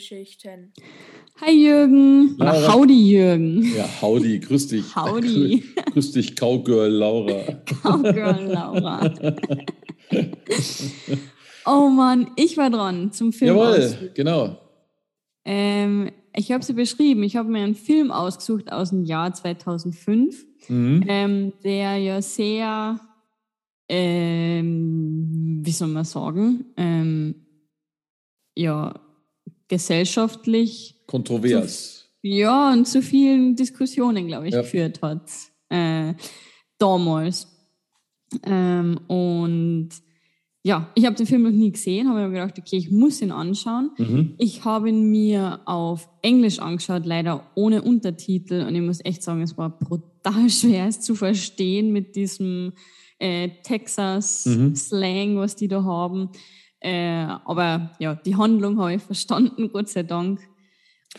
Filmgeschichten. Hi Jürgen. Oder Laura. Howdy Jürgen. Ja, howdy, grüß dich. Howdy. Grüß, grüß dich, Cowgirl Laura. Cowgirl Laura. oh Mann, ich war dran zum Film. Jawohl, genau. Ähm, ich habe sie beschrieben. Ich habe mir einen Film ausgesucht aus dem Jahr 2005, Mhm. ähm, der ja sehr, ähm, wie soll man sagen, ähm, ja, gesellschaftlich Kontrovers. ja, und zu vielen Diskussionen, glaube ich, Ja. geführt hat. Äh, damals. Ähm, und ja, ich habe den Film noch nie gesehen, habe mir gedacht, okay, ich muss ihn anschauen. Mhm. Ich habe ihn mir auf Englisch angeschaut, leider ohne Untertitel. Und ich muss echt sagen, es war brutal schwer, es zu verstehen mit diesem äh, Mhm. Texas-Slang, was die da haben. Äh, aber ja, die Handlung habe ich verstanden, Gott sei Dank.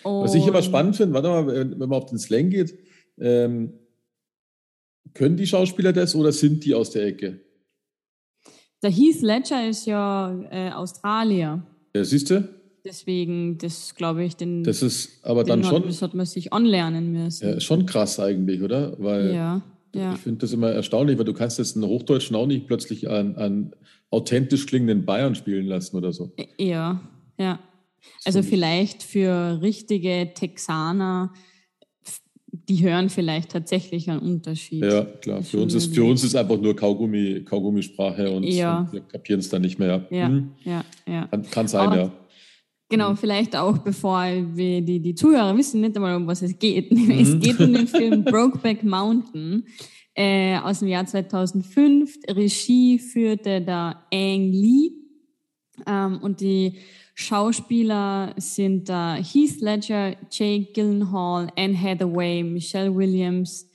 Was ich immer Und- spannend finde, warte mal, wenn wenn man auf den Slang geht, ähm, können die Schauspieler das oder sind die aus der Ecke? Der Heath Ledger ist ja äh, Australier. Ja, siehst du? Deswegen, das glaube ich, den, Das ist aber den dann hat, schon, das hat man sich anlernen müssen. ja, schon krass eigentlich, oder? Weil ja. Ja. ich finde das immer erstaunlich, weil du kannst jetzt einen Hochdeutschen auch nicht plötzlich an, an authentisch klingenden Bayern spielen lassen oder so. Ja, ja. Also ich- vielleicht für richtige Texaner, die hören vielleicht tatsächlich einen Unterschied. Ja, klar. Für uns, ist, für uns ist einfach nur Kaugummi, Kaugummisprache und, Ja. und wir kapieren es dann nicht mehr. Ja, Hm, ja, ja. kann, kann sein, Aber- ja. Genau, vielleicht auch bevor wir die, die Zuhörer wissen nicht einmal, um was es geht. Es geht um den Film Brokeback Mountain äh, aus dem Jahr 2005. Regie führte da Ang Lee ähm, und die Schauspieler sind da Heath Ledger, Jake Gyllenhaal, Anne Hathaway, Michelle Williams,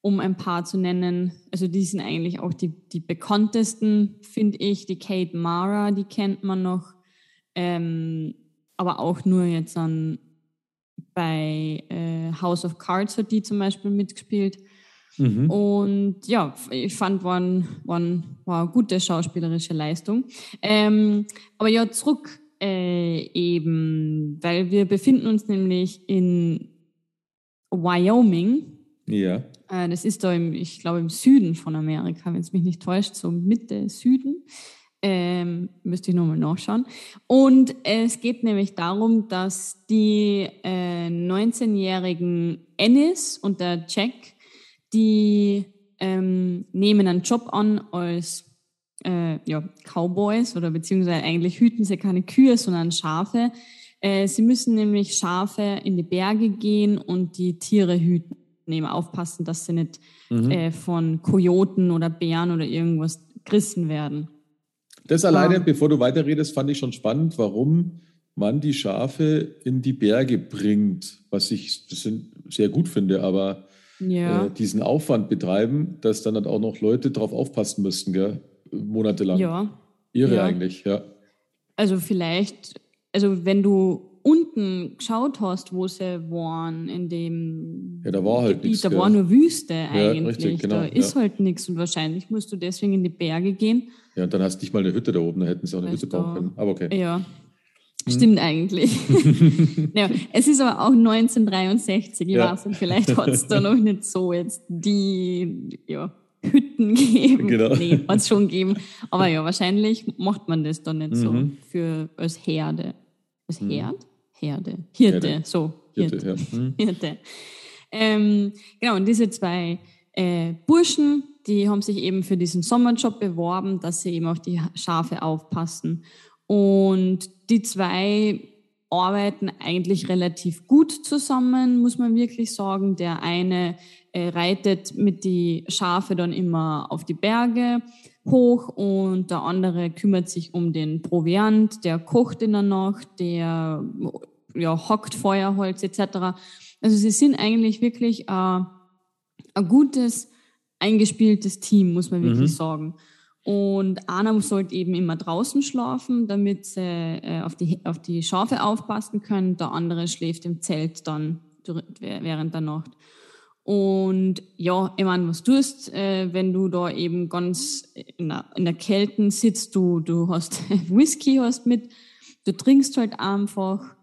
um ein paar zu nennen. Also die sind eigentlich auch die, die bekanntesten, finde ich. Die Kate Mara, die kennt man noch. Ähm, aber auch nur jetzt an bei äh, House of Cards hat die zum Beispiel mitgespielt. Mhm. Und ja, ich fand, war, war, war eine gute schauspielerische Leistung. Ähm, aber ja, zurück äh, eben, weil wir befinden uns nämlich in Wyoming. Ja. Äh, das ist da, im, ich glaube, im Süden von Amerika, wenn es mich nicht täuscht, so Mitte Süden. Ähm, müsste ich nochmal nachschauen. Und es geht nämlich darum, dass die äh, 19-jährigen Ennis und der Jack, die ähm, nehmen einen Job an als äh, ja, Cowboys oder beziehungsweise eigentlich hüten sie keine Kühe, sondern Schafe. Äh, sie müssen nämlich Schafe in die Berge gehen und die Tiere hüten, eben aufpassen, dass sie nicht Mhm. äh, von Kojoten oder Bären oder irgendwas gerissen werden. Das alleine, Ah. bevor du weiterredest, fand ich schon spannend, warum man die Schafe in die Berge bringt, was ich sehr gut finde, aber Ja, äh, diesen Aufwand betreiben, dass dann halt auch noch Leute drauf aufpassen müssten, gell? monatelang. ja. Irre ja. eigentlich, ja. Also vielleicht, also wenn du unten geschaut hast, wo sie waren, in dem Ja, da war halt Gebiet, nichts, da gell? war nur Wüste eigentlich. richtig, genau, da ist ja. halt nichts und wahrscheinlich musst du deswegen in die Berge gehen. Ja, und dann hast du nicht mal eine Hütte da oben, da hätten sie auch eine Hütte bauen können. Aber okay. Ja, Hm. stimmt eigentlich. ja, es ist aber auch 1963, ich Ja. weiß nicht, vielleicht hat es da noch nicht so jetzt die ja, Hütten gegeben. Genau. Nee, hat es schon gegeben. Aber ja, wahrscheinlich macht man das dann nicht so Mhm. für als Herde. Als Mhm. Herd? Herde. Hirte, Herde. so. Hirte. ja. Hm. Hirte. Ähm, genau, und diese zwei äh, Burschen, die haben sich eben für diesen Sommerjob beworben, dass sie eben auf die Schafe aufpassen. Und die zwei arbeiten eigentlich relativ gut zusammen, muss man wirklich sagen. Der eine äh, reitet mit die Schafe dann immer auf die Berge hoch und der andere kümmert sich um den Proviant, der kocht in der Nacht, der ja, hockt Feuerholz etc. Also sie sind eigentlich wirklich äh, ein gutes, eingespieltes Team, muss man wirklich Mhm. sagen. Und einer sollte eben immer draußen schlafen, damit sie äh, auf, die, auf die Schafe aufpassen können. Der andere schläft im Zelt dann während der Nacht. Und ja, ich meine, was tust, äh, wenn du da eben ganz in der, in der Kälte sitzt, du, du hast Whisky hast mit, du trinkst halt einfach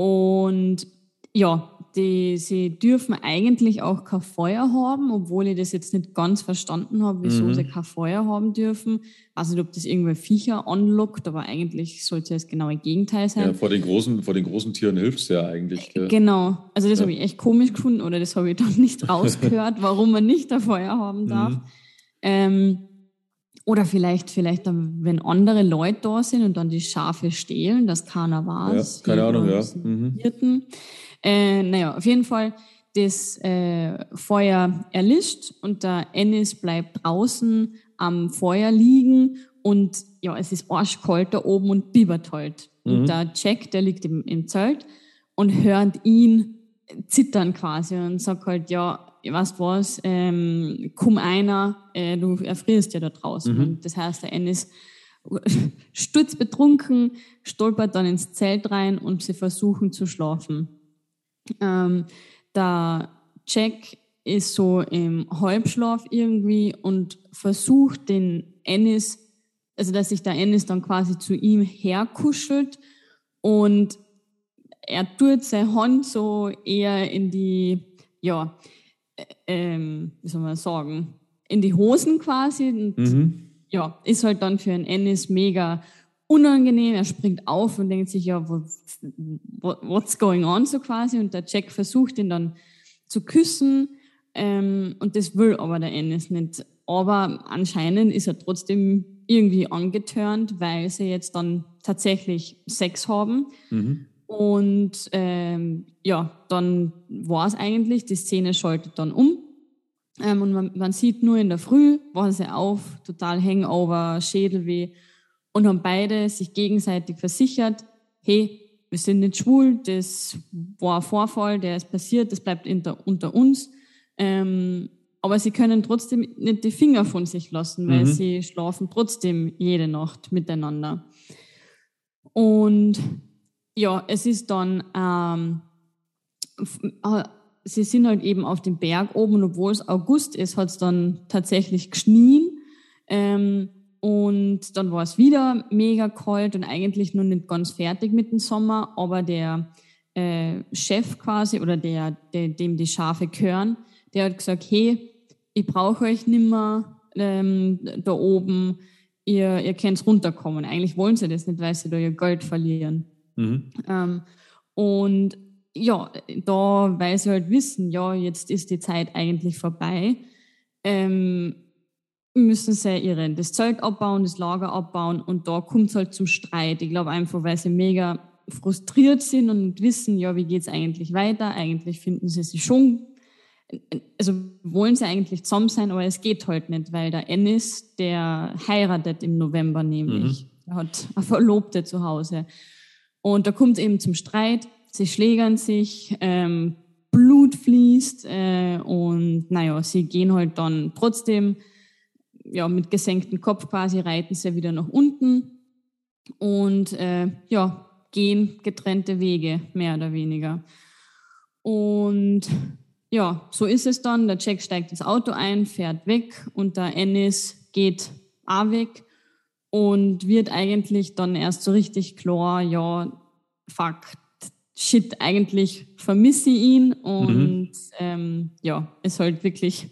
und ja, die, sie dürfen eigentlich auch kein Feuer haben, obwohl ich das jetzt nicht ganz verstanden habe, wieso mhm. sie kein Feuer haben dürfen. Ich weiß nicht, ob das irgendwelche Viecher anlockt, aber eigentlich sollte es das genaue Gegenteil sein. Ja, vor den großen, vor den großen Tieren hilft es ja eigentlich. Gell? Genau. Also das ja. habe ich echt komisch gefunden oder das habe ich dann nicht rausgehört, warum man nicht ein Feuer haben darf. Mhm. Ähm, oder vielleicht, vielleicht, wenn andere Leute da sind und dann die Schafe stehlen, dass keiner weiß. Ja, keine Ahnung, ja. Mhm. Äh, naja, auf jeden Fall, das äh, Feuer erlischt und der Ennis bleibt draußen am Feuer liegen und ja, es ist arschkalt da oben und bibbert halt. Mhm. Und der Jack, der liegt im, im Zelt und hört ihn zittern quasi und sagt halt, ja, weißt was, ähm, komm einer, äh, du erfrierst ja da draußen. Mhm. Das heißt, der Ennis sturzbetrunken, stolpert dann ins Zelt rein und sie versuchen zu schlafen. Ähm, der Jack ist so im Halbschlaf irgendwie und versucht den Ennis, also dass sich der Ennis dann quasi zu ihm herkuschelt und er tut seine Hand so eher in die, ja, ähm, wie soll man sagen, in die Hosen quasi. Und mhm. ja, ist halt dann für einen Ennis mega unangenehm. Er springt auf und denkt sich, ja, what's going on so quasi. Und der Jack versucht ihn dann zu küssen. Ähm, und das will aber der Ennis nicht. Aber anscheinend ist er trotzdem irgendwie angetörnt, weil sie jetzt dann tatsächlich Sex haben. Mhm. Und ähm, ja, dann war es eigentlich, die Szene schaltet dann um. Ähm, und man, man, sieht nur in der Früh, war sie auf, total Hangover, Schädelweh und haben beide sich gegenseitig versichert, hey, wir sind nicht schwul, das war ein Vorfall, der ist passiert, das bleibt unter, unter uns. Ähm, aber sie können trotzdem nicht die Finger von sich lassen, weil mhm. sie schlafen trotzdem jede Nacht miteinander. Und ja, es ist dann, ähm, äh, sie sind halt eben auf dem Berg oben und obwohl es August ist, hat es dann tatsächlich geschnien. Ähm, und dann war es wieder mega kalt und eigentlich noch nicht ganz fertig mit dem Sommer, aber der äh, Chef quasi oder der, der, dem die Schafe gehören, der hat gesagt, hey, ich brauche euch nimmer ähm, da oben, ihr, ihr könnt runterkommen. Eigentlich wollen sie das nicht, weil sie da ihr Geld verlieren. Mhm. Ähm, und ja, da, weil sie halt wissen, ja, jetzt ist die Zeit eigentlich vorbei, ähm, müssen sie ihre, das Zelt abbauen, das Lager abbauen und da kommt es halt zum Streit. Ich glaube einfach, weil sie mega frustriert sind und wissen, ja, wie geht es eigentlich weiter? Eigentlich finden sie sich schon, also wollen sie eigentlich zusammen sein, aber es geht halt nicht, weil der Ennis, der heiratet im November nämlich. Mhm. Er hat eine Verlobte zu Hause. Und da kommt es eben zum Streit, sie schlägern sich, ähm, Blut fließt äh, und naja, sie gehen halt dann trotzdem ja, mit gesenktem Kopf quasi reiten sie wieder nach unten und äh, ja, gehen getrennte Wege, mehr oder weniger. Und ja, so ist es dann. Der Jack steigt ins Auto ein, fährt weg und der Ennis geht auch weg und wird eigentlich dann erst so richtig klar, ja, fuck, shit, eigentlich vermisse ich ihn und mhm. ähm, ja, ist halt wirklich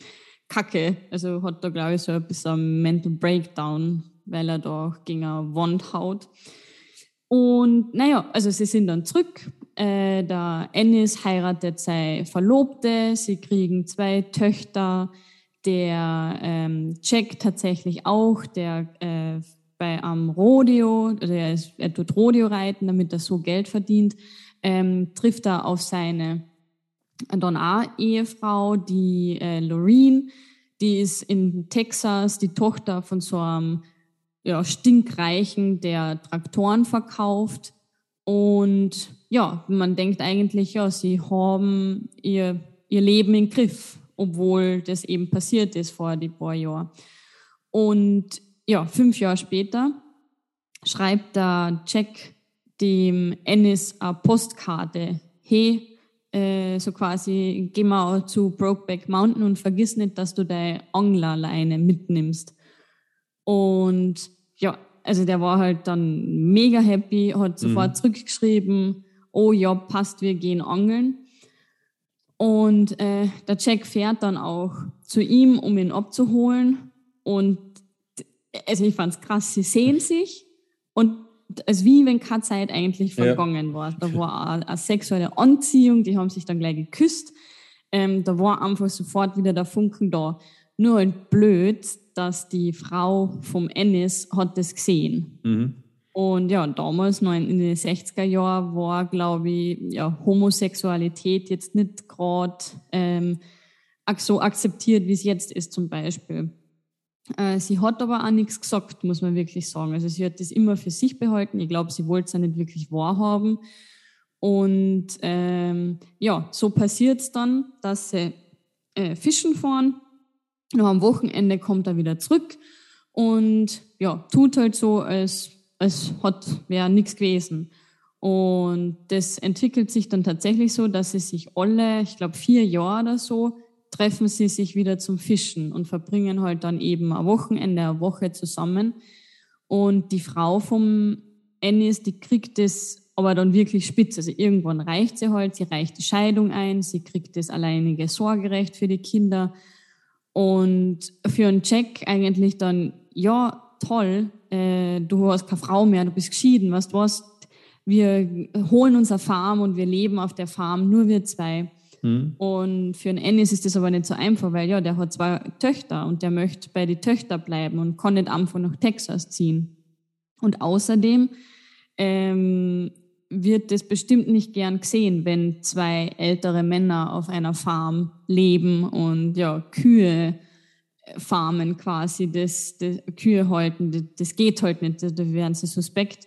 kacke. Also hat da, glaube ich, so ein bisschen Mental Breakdown, weil er da gegen eine Wand haut. Und naja, also sie sind dann zurück. Äh, der Ennis heiratet seine Verlobte, sie kriegen zwei Töchter. Der ähm, Jack tatsächlich auch, der äh, bei am Rodeo, also er, ist, er tut Rodeo reiten, damit er so Geld verdient, ähm, trifft er auf seine dann auch Ehefrau, die äh, Loreen, die ist in Texas die Tochter von so einem ja, Stinkreichen, der Traktoren verkauft. Und ja, man denkt eigentlich, ja, sie haben ihr, ihr Leben im Griff, obwohl das eben passiert ist vor die paar Jahren. Und ja, fünf Jahre später schreibt der Jack dem Ennis eine Postkarte. Hey, äh, so quasi, geh mal zu Brokeback Mountain und vergiss nicht, dass du deine Anglerleine mitnimmst. Und ja, also der war halt dann mega happy, hat sofort mhm. zurückgeschrieben, oh ja, passt, wir gehen angeln. Und äh, der Jack fährt dann auch zu ihm, um ihn abzuholen. Und also ich fand's krass, sie sehen sich und es wie wenn keine Zeit eigentlich vergangen ja. war. Da war eine, eine, sexuelle Anziehung, die haben sich dann gleich geküsst. Ähm, da war einfach sofort wieder der Funken da. Nur halt blöd, dass die Frau vom Ennis hat das gesehen. Mhm. Und ja, damals, noch in den 60er Jahren, war, glaube ich, ja, Homosexualität jetzt nicht gerade ähm, so akzeptiert, wie es jetzt ist zum Beispiel. Äh, sie hat aber auch nichts gesagt, muss man wirklich sagen. Also sie hat das immer für sich behalten. Ich glaube, sie wollte es ja nicht wirklich wahrhaben. Und ähm, ja, so passiert es dann, dass sie äh, fischen fahren. Noch am Wochenende kommt er wieder zurück und ja, tut halt so, als, als hat wäre nichts gewesen. Und das entwickelt sich dann tatsächlich so, dass sie sich alle, ich glaube vier Jahre oder so, treffen sie sich wieder zum Fischen und verbringen halt dann eben ein Wochenende, eine Woche zusammen. Und die Frau vom Ennis, die kriegt das aber dann wirklich spitz. Also irgendwann reicht sie halt, sie reicht die Scheidung ein, sie kriegt das alleinige Sorgerecht für die Kinder. Und für einen Jack eigentlich dann, ja, toll, äh, du hast keine Frau mehr, du bist geschieden, weißt du was, wir holen unsere Farm und wir leben auf der Farm, nur wir zwei. Mhm. Und für einen Ennis ist das aber nicht so einfach, weil ja, der hat zwei Töchter und der möchte bei den Töchtern bleiben und kann nicht einfach nach Texas ziehen. Und außerdem ähm, wird das bestimmt nicht gern gesehen, wenn zwei ältere Männer auf einer Farm leben und ja, Kühe äh, farmen quasi, das, das Kühe halten, das, das geht halt nicht, da werden sie suspekt.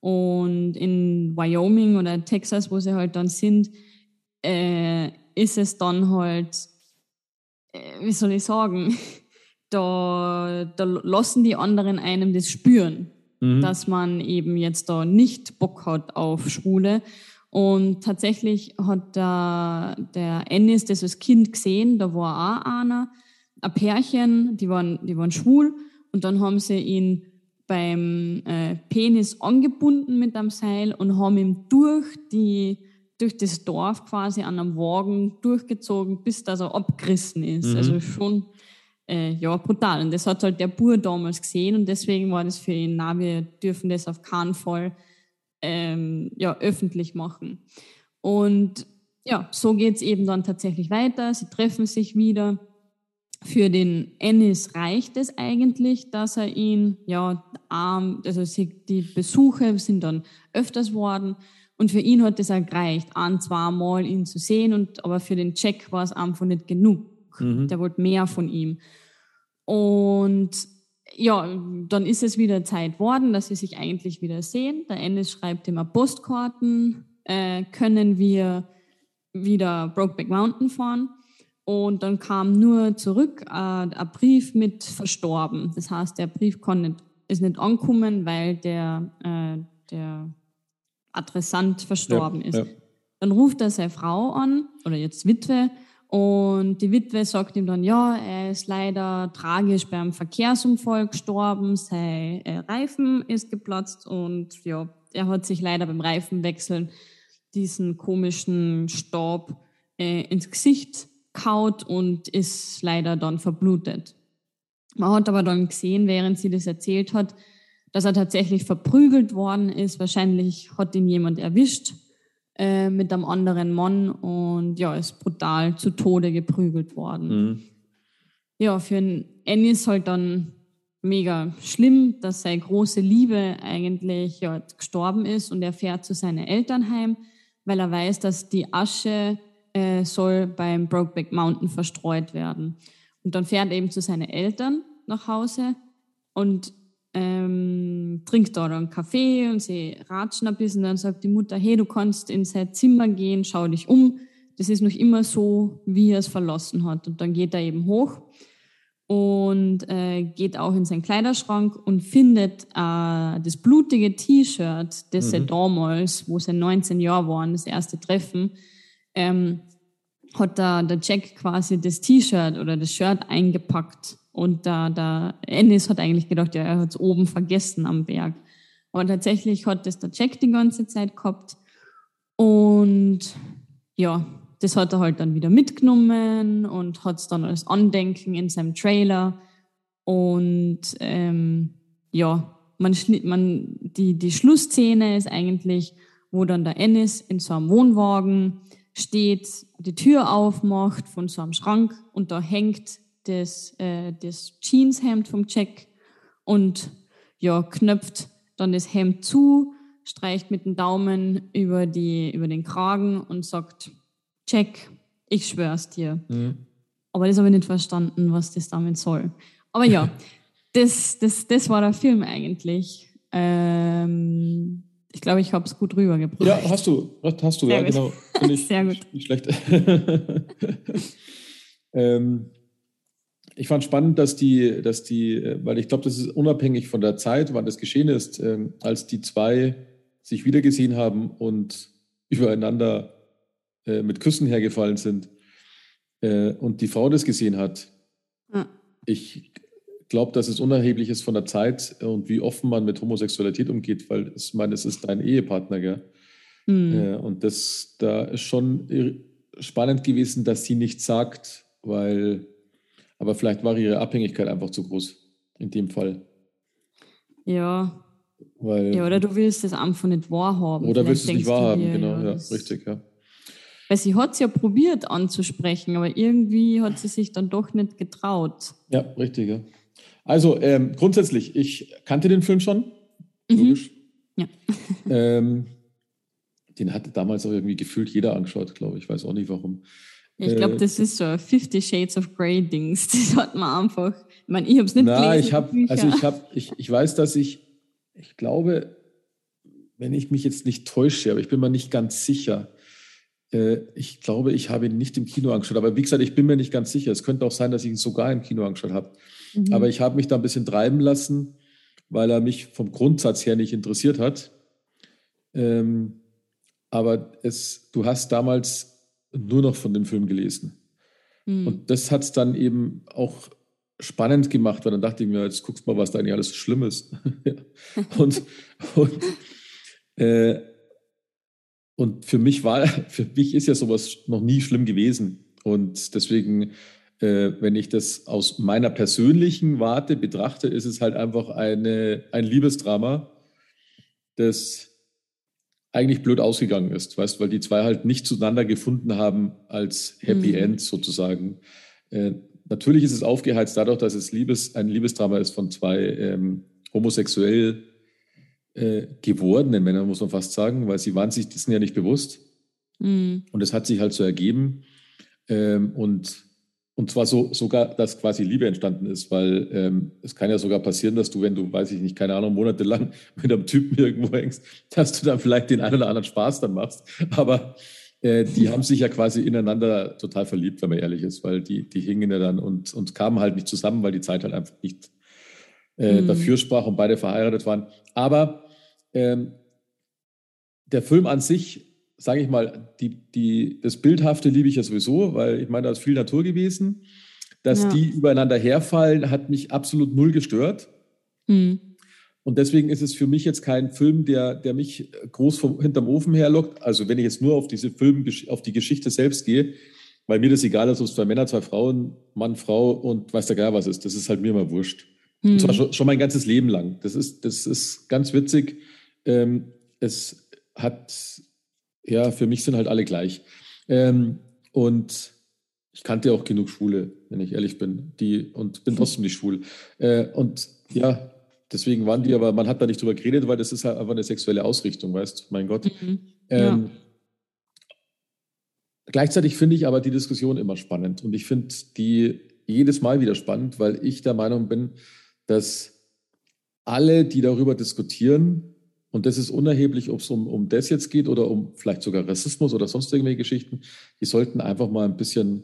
Und in Wyoming oder Texas, wo sie halt dann sind, äh, ist es dann halt, äh, wie soll ich sagen, da, da lassen die anderen einem das spüren, mhm. dass man eben jetzt da nicht Bock hat auf Schwule. Und tatsächlich hat der, der Ennis das als Kind gesehen, da war auch einer, ein Pärchen, die waren, die waren schwul und dann haben sie ihn beim äh, Penis angebunden mit einem Seil und haben ihm durch die durch das Dorf quasi an einem Wagen durchgezogen, bis das er abgerissen ist. Mhm. Also schon äh, ja, brutal. Und das hat halt der Bur damals gesehen und deswegen war das für ihn, na, wir dürfen das auf keinen Fall ähm, ja, öffentlich machen. Und ja, so geht es eben dann tatsächlich weiter. Sie treffen sich wieder. Für den Ennis reicht es eigentlich, dass er ihn, ja, arm, also sie, die Besuche sind dann öfters worden und für ihn hat es auch gereicht, ein, zwei Mal ihn zu sehen. Und, aber für den Jack war es einfach nicht genug. Mhm. Der wollte mehr von ihm. Und ja, dann ist es wieder Zeit worden, dass sie sich eigentlich wieder sehen. Der Ennis schreibt immer Postkarten. Äh, können wir wieder Brokeback Mountain fahren? Und dann kam nur zurück äh, ein Brief mit verstorben. Das heißt, der Brief kann nicht, ist nicht ankommen, weil der, äh, der Adressant verstorben ja, ist. Ja. Dann ruft er seine Frau an, oder jetzt Witwe, und die Witwe sagt ihm dann, ja, er ist leider tragisch beim Verkehrsunfall gestorben, sein äh, Reifen ist geplatzt und ja, er hat sich leider beim Reifenwechseln diesen komischen Staub äh, ins Gesicht kaut und ist leider dann verblutet. Man hat aber dann gesehen, während sie das erzählt hat, dass er tatsächlich verprügelt worden ist. Wahrscheinlich hat ihn jemand erwischt äh, mit einem anderen Mann und ja, ist brutal zu Tode geprügelt worden. Mhm. Ja, für einen Ennis halt dann mega schlimm, dass seine große Liebe eigentlich ja, gestorben ist und er fährt zu seinen Eltern heim, weil er weiß, dass die Asche äh, soll beim Brokeback Mountain verstreut werden. Und dann fährt er eben zu seinen Eltern nach Hause und ähm, trinkt dort einen Kaffee und sie ratschen ein bisschen. Dann sagt die Mutter, hey, du kannst in sein Zimmer gehen, schau dich um. Das ist noch immer so, wie er es verlassen hat. Und dann geht er eben hoch und äh, geht auch in seinen Kleiderschrank und findet äh, das blutige T-Shirt, das mhm. er damals, wo sie 19 Jahre waren, das erste Treffen, ähm, hat da der Jack quasi das T-Shirt oder das Shirt eingepackt und da der Ennis hat eigentlich gedacht, ja, er hat es oben vergessen am Berg. Aber tatsächlich hat das der Jack die ganze Zeit gehabt und ja, das hat er halt dann wieder mitgenommen und hat es dann als Andenken in seinem Trailer. Und ähm, ja, man, man, die, die Schlussszene ist eigentlich, wo dann der Ennis in so einem Wohnwagen steht, die Tür aufmacht von so einem Schrank und da hängt das, äh, das Jeanshemd vom Jack und ja, knöpft dann das Hemd zu, streicht mit dem Daumen über, die, über den Kragen und sagt, check, ich schwör's dir. Mhm. Aber das habe ich nicht verstanden, was das damit soll. Aber ja, das, das, das war der Film eigentlich. Ähm, ich glaube, ich habe es gut rübergebracht. Ja, hast du. Hast du, Sehr ja, gut. genau. Sehr gut. nicht schlecht. ähm, ich fand spannend, dass die, dass die, weil ich glaube, das ist unabhängig von der Zeit, wann das geschehen ist, ähm, als die zwei sich wiedergesehen haben und übereinander äh, mit Küssen hergefallen sind äh, und die Frau das gesehen hat. Ja. Ich glaube, dass es unerheblich ist von der Zeit und wie offen man mit Homosexualität umgeht, weil ich meine, es ist dein Ehepartner, gell? Mhm. Äh, und das da ist schon spannend gewesen, dass sie nichts sagt, weil, aber vielleicht war ihre Abhängigkeit einfach zu groß in dem Fall. Ja. Weil, ja, oder du willst es einfach nicht wahrhaben. Oder willst du es nicht wahrhaben, genau, ja, ja richtig, ja. Weil sie hat es ja probiert anzusprechen, aber irgendwie hat sie sich dann doch nicht getraut. Ja, richtig. Ja. Also ähm, grundsätzlich, ich kannte den Film schon. Mhm. Logisch. Ja. ähm, den hatte damals auch irgendwie gefühlt jeder angeschaut, glaube ich. Ich weiß auch nicht warum. Ich glaube, äh, das ist so Fifty Shades of Grey Dings. Das hat man einfach. Ich meine, ich habe es nicht na, gelesen. Ich hab, also ich habe, ich, ich weiß, dass ich, ich glaube, wenn ich mich jetzt nicht täusche, aber ich bin mir nicht ganz sicher, äh, ich glaube, ich habe ihn nicht im Kino angeschaut. Aber wie gesagt, ich bin mir nicht ganz sicher. Es könnte auch sein, dass ich ihn sogar im Kino angeschaut habe. Mhm. Aber ich habe mich da ein bisschen treiben lassen, weil er mich vom Grundsatz her nicht interessiert hat. Ähm, aber es, du hast damals nur noch von dem Film gelesen. Mhm. Und das hat es dann eben auch spannend gemacht, weil dann dachte ich mir, jetzt guckst du mal, was da eigentlich alles so schlimm ist. und, und äh, und für mich war, für mich ist ja sowas noch nie schlimm gewesen. Und deswegen, äh, wenn ich das aus meiner persönlichen Warte betrachte, ist es halt einfach eine, ein Liebesdrama, das eigentlich blöd ausgegangen ist, weißt, weil die zwei halt nicht zueinander gefunden haben als Happy mhm. End sozusagen. Äh, natürlich ist es aufgeheizt dadurch, dass es Liebes, ein Liebesdrama ist von zwei ähm, homosexuell äh, gewordenen Männern, muss man fast sagen, weil sie waren sich dessen ja nicht bewusst. Mhm. Und es hat sich halt so ergeben. Ähm, und, und zwar so, sogar, dass quasi Liebe entstanden ist, weil ähm, es kann ja sogar passieren, dass du, wenn du, weiß ich nicht, keine Ahnung, monatelang mit einem Typen irgendwo hängst, dass du dann vielleicht den einen oder anderen Spaß dann machst. Aber äh, die haben sich ja quasi ineinander total verliebt, wenn man ehrlich ist, weil die, die hingen ja dann und, und kamen halt nicht zusammen, weil die Zeit halt einfach nicht äh, mhm. dafür sprach und beide verheiratet waren. Aber ähm, der Film an sich, sage ich mal, die, die, das Bildhafte liebe ich ja sowieso, weil ich meine, da ist viel Natur gewesen. Dass ja. die übereinander herfallen, hat mich absolut null gestört. Mhm. Und deswegen ist es für mich jetzt kein Film, der, der mich groß vom, hinterm Ofen herlockt. Also wenn ich jetzt nur auf diese Film, auf die Geschichte selbst gehe, weil mir das egal ist, ob es zwei Männer, zwei Frauen, Mann, Frau und weiß der gar was ist. Das ist halt mir immer wurscht. Mhm. Und zwar hm. schon, schon, mein ganzes Leben lang. Das ist, das ist ganz witzig. Ähm, es hat, ja, für mich sind halt alle gleich. Ähm, und ich kannte auch genug Schwule, wenn ich ehrlich bin, die und bin trotzdem nicht schwul. Äh, und ja, deswegen waren die, aber man hat da nicht drüber geredet, weil das ist halt einfach eine sexuelle Ausrichtung, weißt mein Gott. Mhm. Ähm, Gleichzeitig finde ich aber die Diskussion immer spannend und ich finde die jedes Mal wieder spannend, weil ich der Meinung bin, dass alle, die darüber diskutieren, und das ist unerheblich, ob es um, um das jetzt geht oder um vielleicht sogar Rassismus oder sonst irgendwelche Geschichten, die sollten einfach mal ein bisschen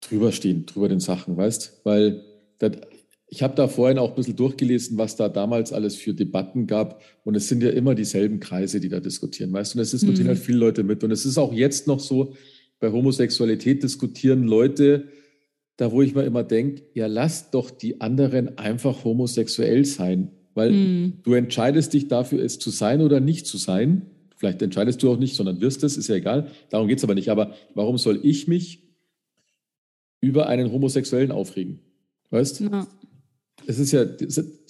drüber stehen, drüber den Sachen, weißt? Weil das, ich habe da vorhin auch ein bisschen durchgelesen, was da damals alles für Debatten gab. Und es sind ja immer dieselben Kreise, die da diskutieren, weißt du? Und es diskutieren mhm. halt viele Leute mit. Und es ist auch jetzt noch so, bei Homosexualität diskutieren Leute, da wo ich mir immer denke, ja, lass doch die anderen einfach homosexuell sein. Weil mhm. du entscheidest dich dafür, es zu sein oder nicht zu sein. Vielleicht entscheidest du auch nicht, sondern wirst es, ist ja egal. Darum geht es aber nicht. Aber warum soll ich mich über einen Homosexuellen aufregen? Weißt? Ja. Es ist ja,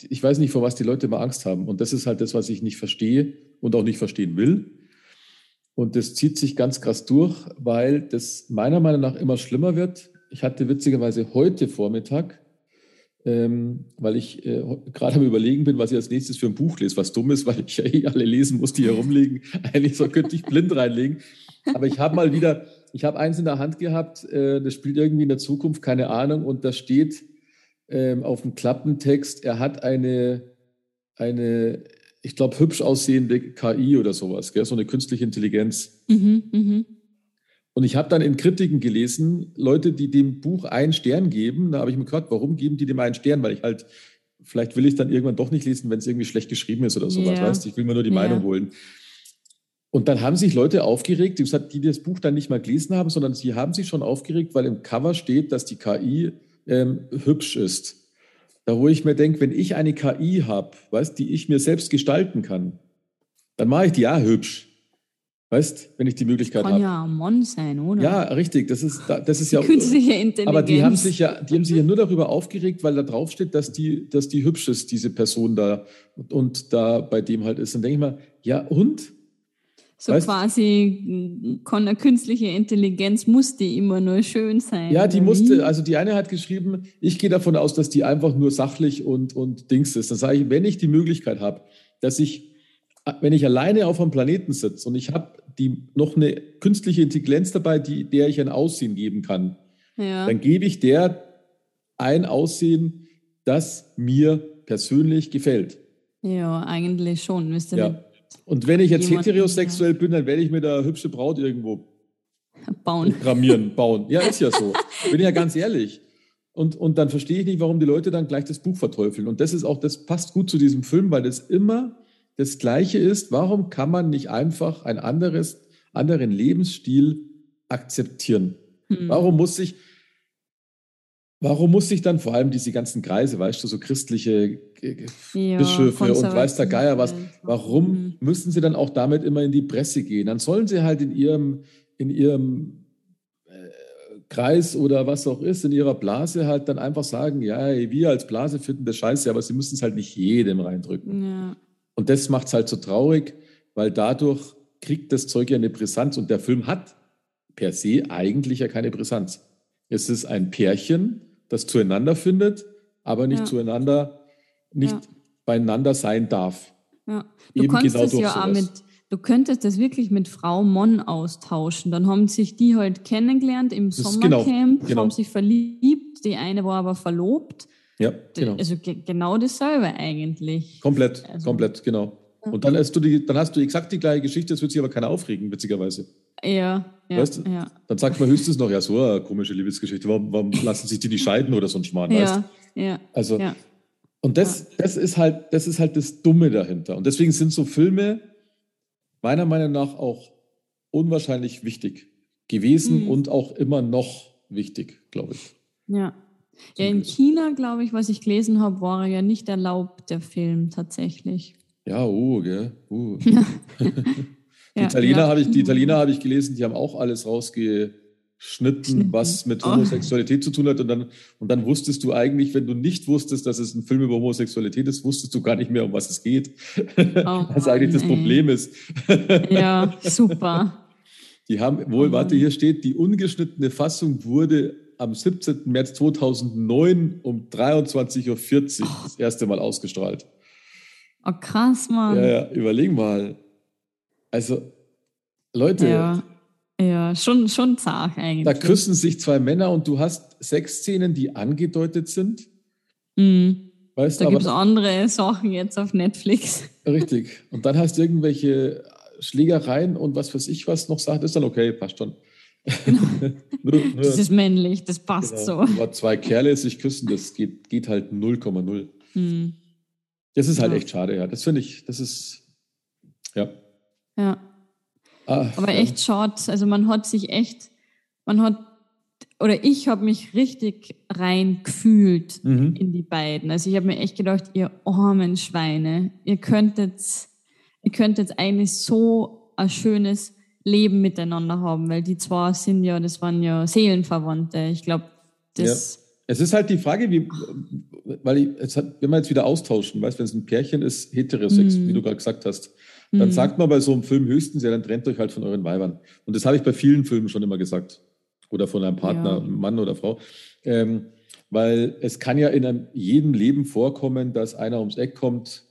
ich weiß nicht, vor was die Leute immer Angst haben. Und das ist halt das, was ich nicht verstehe und auch nicht verstehen will. Und das zieht sich ganz krass durch, weil das meiner Meinung nach immer schlimmer wird. Ich hatte witzigerweise heute Vormittag, ähm, weil ich äh, gerade am Überlegen bin, was ich als nächstes für ein Buch lese, was dumm ist, weil ich ja eh alle lesen muss, die hier rumliegen. Eigentlich so könnte ich blind reinlegen. Aber ich habe mal wieder, ich habe eins in der Hand gehabt, äh, das spielt irgendwie in der Zukunft, keine Ahnung, und da steht, ähm, auf dem Klappentext, er hat eine, eine ich glaube, hübsch aussehende KI oder sowas, gell? so eine künstliche Intelligenz. Mhm, mh. Und ich habe dann in Kritiken gelesen, Leute, die dem Buch einen Stern geben, da habe ich mir gefragt, warum geben die dem einen Stern? Weil ich halt, vielleicht will ich dann irgendwann doch nicht lesen, wenn es irgendwie schlecht geschrieben ist oder sowas, yeah. weißt Ich will mir nur die yeah. Meinung holen. Und dann haben sich Leute aufgeregt, die das Buch dann nicht mal gelesen haben, sondern sie haben sich schon aufgeregt, weil im Cover steht, dass die KI ähm, hübsch ist. Da wo ich mir denke, wenn ich eine KI habe, weißt, die ich mir selbst gestalten kann, dann mache ich die ja hübsch. Weißt, wenn ich die Möglichkeit habe. Kann hab. ja Mon sein, oder? Ja, richtig. Das ist, das ist ja. Künstliche Intelligenz. Aber die haben sich ja, die haben sich ja nur darüber aufgeregt, weil da drauf steht, dass die, dass die hübsch ist, diese Person da und, und da bei dem halt ist. Dann denke ich mal, ja und? So weißt, quasi kann eine künstliche Intelligenz musste immer nur schön sein. Ja, die musste, also die eine hat geschrieben, ich gehe davon aus, dass die einfach nur sachlich und, und Dings ist. Dann sage ich, wenn ich die Möglichkeit habe, dass ich, wenn ich alleine auf einem Planeten sitze und ich habe die noch eine künstliche Intelligenz dabei, die, der ich ein Aussehen geben kann, ja. dann gebe ich der ein Aussehen, das mir persönlich gefällt. Ja, eigentlich schon. Müsste ja. Und wenn ich jetzt heterosexuell bin, dann werde ich mir da hübsche Braut irgendwo bauen. Programmieren, bauen. Ja, ist ja so. Bin ja ganz ehrlich. Und, und dann verstehe ich nicht, warum die Leute dann gleich das Buch verteufeln. Und das ist auch, das passt gut zu diesem Film, weil das immer das Gleiche ist. Warum kann man nicht einfach ein anderes, anderen Lebensstil akzeptieren? Hm. Warum muss ich, Warum muss ich dann vor allem diese ganzen Kreise, weißt du, so christliche ja, Bischöfe und weiß der Geier was, warum mhm. müssen sie dann auch damit immer in die Presse gehen? Dann sollen sie halt in ihrem, in ihrem äh, Kreis oder was auch ist, in ihrer Blase halt dann einfach sagen, ja, wir als Blase finden das scheiße, aber sie müssen es halt nicht jedem reindrücken. Ja. Und das macht es halt so traurig, weil dadurch kriegt das Zeug ja eine Brisanz und der Film hat per se eigentlich ja keine Brisanz. Es ist ein Pärchen, das zueinander findet, aber nicht ja. zueinander, nicht ja. beieinander sein darf. Ja. Du Eben genau das ja auch mit, du könntest das wirklich mit Frau Mon austauschen. Dann haben sich die halt kennengelernt im das genau, Sommercamp, genau, genau. haben sich verliebt, die eine war aber verlobt. Ja, genau. Also genau dasselbe eigentlich. Komplett, also, komplett, genau. Und dann hast, du die, dann hast du exakt die gleiche Geschichte, das wird sich aber keiner aufregen, witzigerweise. Ja, ja, weißt? ja. Dann sagt man höchstens noch, ja, so eine komische Liebesgeschichte, warum, warum lassen sich die nicht scheiden oder so ein Schmarrn, ja, weißt? Ja, also, ja. Und das, das, ist halt, das ist halt das Dumme dahinter. Und deswegen sind so Filme meiner Meinung nach auch unwahrscheinlich wichtig gewesen mhm. und auch immer noch wichtig, glaube ich. Ja. Ja, in China, glaube ich, was ich gelesen habe, war ja nicht erlaubt, der Film tatsächlich. Ja, oh, gell. Uh. die Italiener ja. habe ich, die Italiener habe ich gelesen, die haben auch alles rausgeschnitten, Schnitten. was mit oh. Homosexualität oh. zu tun hat. Und dann, und dann wusstest du eigentlich, wenn du nicht wusstest, dass es ein Film über Homosexualität ist, wusstest du gar nicht mehr, um was es geht. Oh, was eigentlich das Problem ist. ja, super. Die haben wohl, oh. warte, hier steht, die ungeschnittene Fassung wurde am 17. März 2009 um 23.40 Uhr das erste Mal ausgestrahlt. Oh, krass, Mann. Ja, ja, überleg mal. Also, Leute. Ja, ja schon, schon zart eigentlich. Da küssen sich zwei Männer und du hast Sexszenen, die angedeutet sind. Mhm. Weißt, da gibt es andere Sachen jetzt auf Netflix. Richtig. Und dann hast du irgendwelche Schlägereien und was weiß ich was noch sagt, ist dann okay, passt schon. Genau. nur, nur, das ist männlich, das passt genau. so. Aber zwei Kerle sich küssen, das geht, geht halt 0,0. Hm. Das ist halt ja. echt schade, ja. Das finde ich, das ist, ja. Ja. Ah, Aber ja. echt schade. Also man hat sich echt, man hat, oder ich habe mich richtig rein gefühlt mhm. in die beiden. Also ich habe mir echt gedacht, ihr armen Schweine, ihr könntet, ihr könntet eigentlich so ein schönes Leben miteinander haben, weil die zwei sind ja, das waren ja Seelenverwandte. Ich glaube, das. Ja. Es ist halt die Frage, wie, weil ich, es hat, wenn wir jetzt wieder austauschen, weißt, wenn es ein Pärchen ist, heterosex, mm. wie du gerade gesagt hast, dann mm. sagt man bei so einem Film höchstens, ja, dann trennt euch halt von euren Weibern. Und das habe ich bei vielen Filmen schon immer gesagt. Oder von einem Partner, ja. Mann oder Frau. Ähm, weil es kann ja in einem, jedem Leben vorkommen, dass einer ums Eck kommt